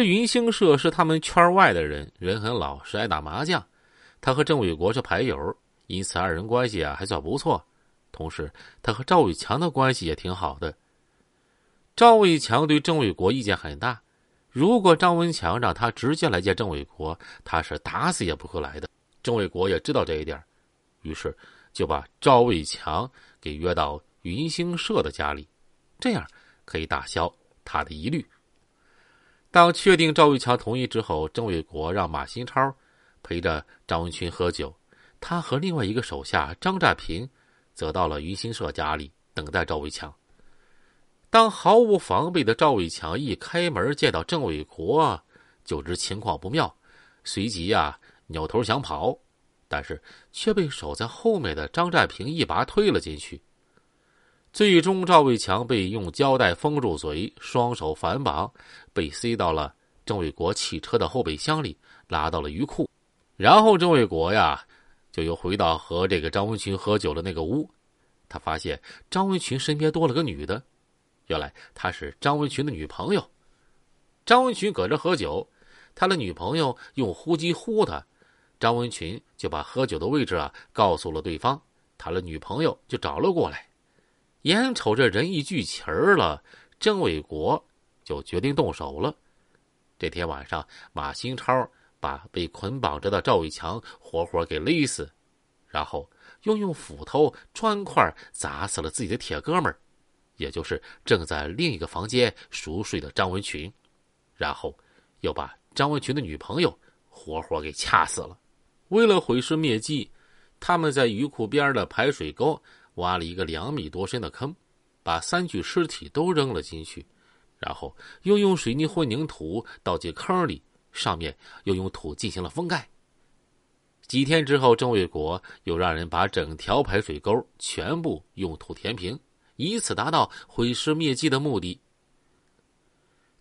这云兴社是他们圈外的人，人很老实，爱打麻将。他和郑伟国是牌友，因此二人关系啊还算不错。同时，他和赵伟强的关系也挺好的。赵伟强对郑伟国意见很大，如果张文强让他直接来见郑伟国，他是打死也不会来的。郑伟国也知道这一点，于是就把赵伟强给约到云兴社的家里，这样可以打消他的疑虑。当确定赵伟强同意之后，郑伟国让马新超陪着张文群喝酒，他和另外一个手下张占平则到了于新社家里等待赵伟强。当毫无防备的赵伟强一开门见到郑伟国，就知情况不妙，随即呀扭头想跑，但是却被守在后面的张占平一把推了进去。最终，赵伟强被用胶带封住嘴，双手反绑，被塞到了郑卫国汽车的后备箱里，拉到了鱼库。然后，郑卫国呀，就又回到和这个张文群喝酒的那个屋。他发现张文群身边多了个女的，原来她是张文群的女朋友。张文群搁这喝酒，他的女朋友用呼机呼他，张文群就把喝酒的位置啊告诉了对方，他的女朋友就找了过来。眼瞅着人一聚齐儿了，郑伟国就决定动手了。这天晚上，马新超把被捆绑着的赵伟强活活给勒死，然后又用斧头、砖块砸死了自己的铁哥们儿，也就是正在另一个房间熟睡的张文群，然后又把张文群的女朋友活活给掐死了。为了毁尸灭迹，他们在鱼库边的排水沟。挖了一个两米多深的坑，把三具尸体都扔了进去，然后又用水泥混凝土倒进坑里，上面又用土进行了封盖。几天之后，郑卫国又让人把整条排水沟全部用土填平，以此达到毁尸灭迹的目的。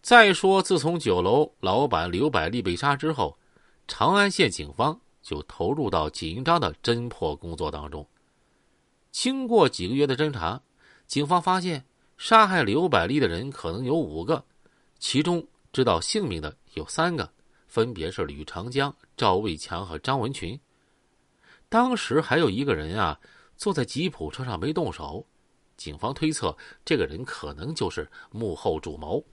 再说，自从酒楼老板刘百利被杀之后，长安县警方就投入到紧张的侦破工作当中。经过几个月的侦查，警方发现杀害刘百丽的人可能有五个，其中知道姓名的有三个，分别是吕长江、赵卫强和张文群。当时还有一个人啊，坐在吉普车上没动手，警方推测这个人可能就是幕后主谋。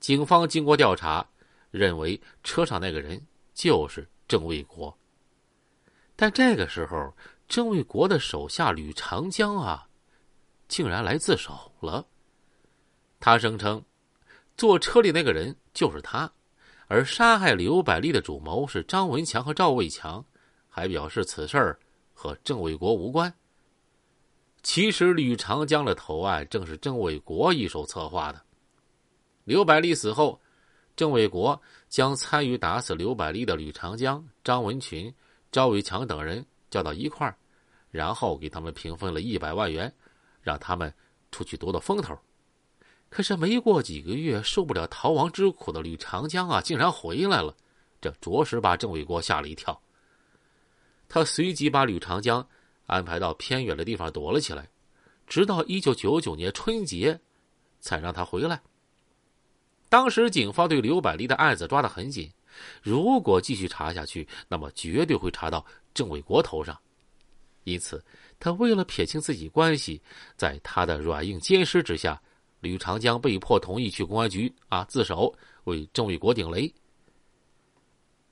警方经过调查，认为车上那个人就是郑卫国。但这个时候。郑卫国的手下吕长江啊，竟然来自首了。他声称，坐车里那个人就是他，而杀害刘百丽的主谋是张文强和赵卫强，还表示此事儿和郑卫国无关。其实，吕长江的投案正是郑卫国一手策划的。刘百丽死后，郑卫国将参与打死刘百丽的吕长江、张文群、赵卫强等人叫到一块儿。然后给他们平分了一百万元，让他们出去夺夺风头。可是没过几个月，受不了逃亡之苦的吕长江啊，竟然回来了，这着实把郑伟国吓了一跳。他随即把吕长江安排到偏远的地方躲了起来，直到一九九九年春节，才让他回来。当时警方对刘百利的案子抓得很紧，如果继续查下去，那么绝对会查到郑卫国头上。因此，他为了撇清自己关系，在他的软硬兼施之下，吕长江被迫同意去公安局啊自首，为郑卫国顶雷。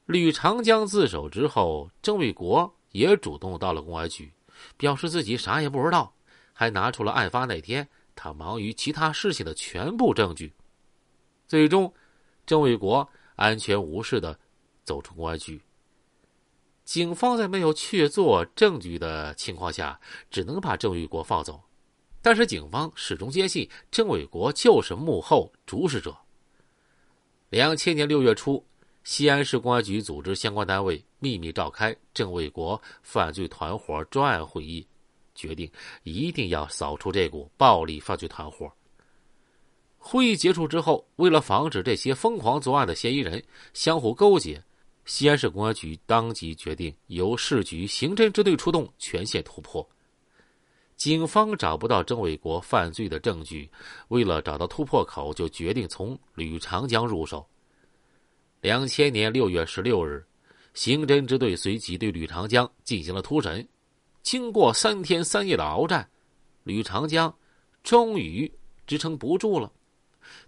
吕长江自首之后，郑卫国也主动到了公安局，表示自己啥也不知道，还拿出了案发那天他忙于其他事情的全部证据。最终，郑卫国安全无事的走出公安局。警方在没有确凿证据的情况下，只能把郑卫国放走。但是警方始终坚信郑卫国就是幕后主使者。两千年六月初，西安市公安局组织相关单位秘密召开郑卫国犯罪团伙专案会议，决定一定要扫除这股暴力犯罪团伙。会议结束之后，为了防止这些疯狂作案的嫌疑人相互勾结。西安市公安局当即决定由市局刑侦支队出动，全线突破。警方找不到郑伟国犯罪的证据，为了找到突破口，就决定从吕长江入手。两千年六月十六日，刑侦支队随即对吕长江进行了突审。经过三天三夜的鏖战，吕长江终于支撑不住了。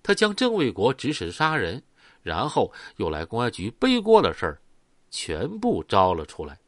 他将郑卫国指使杀人，然后又来公安局背锅的事儿，全部招了出来。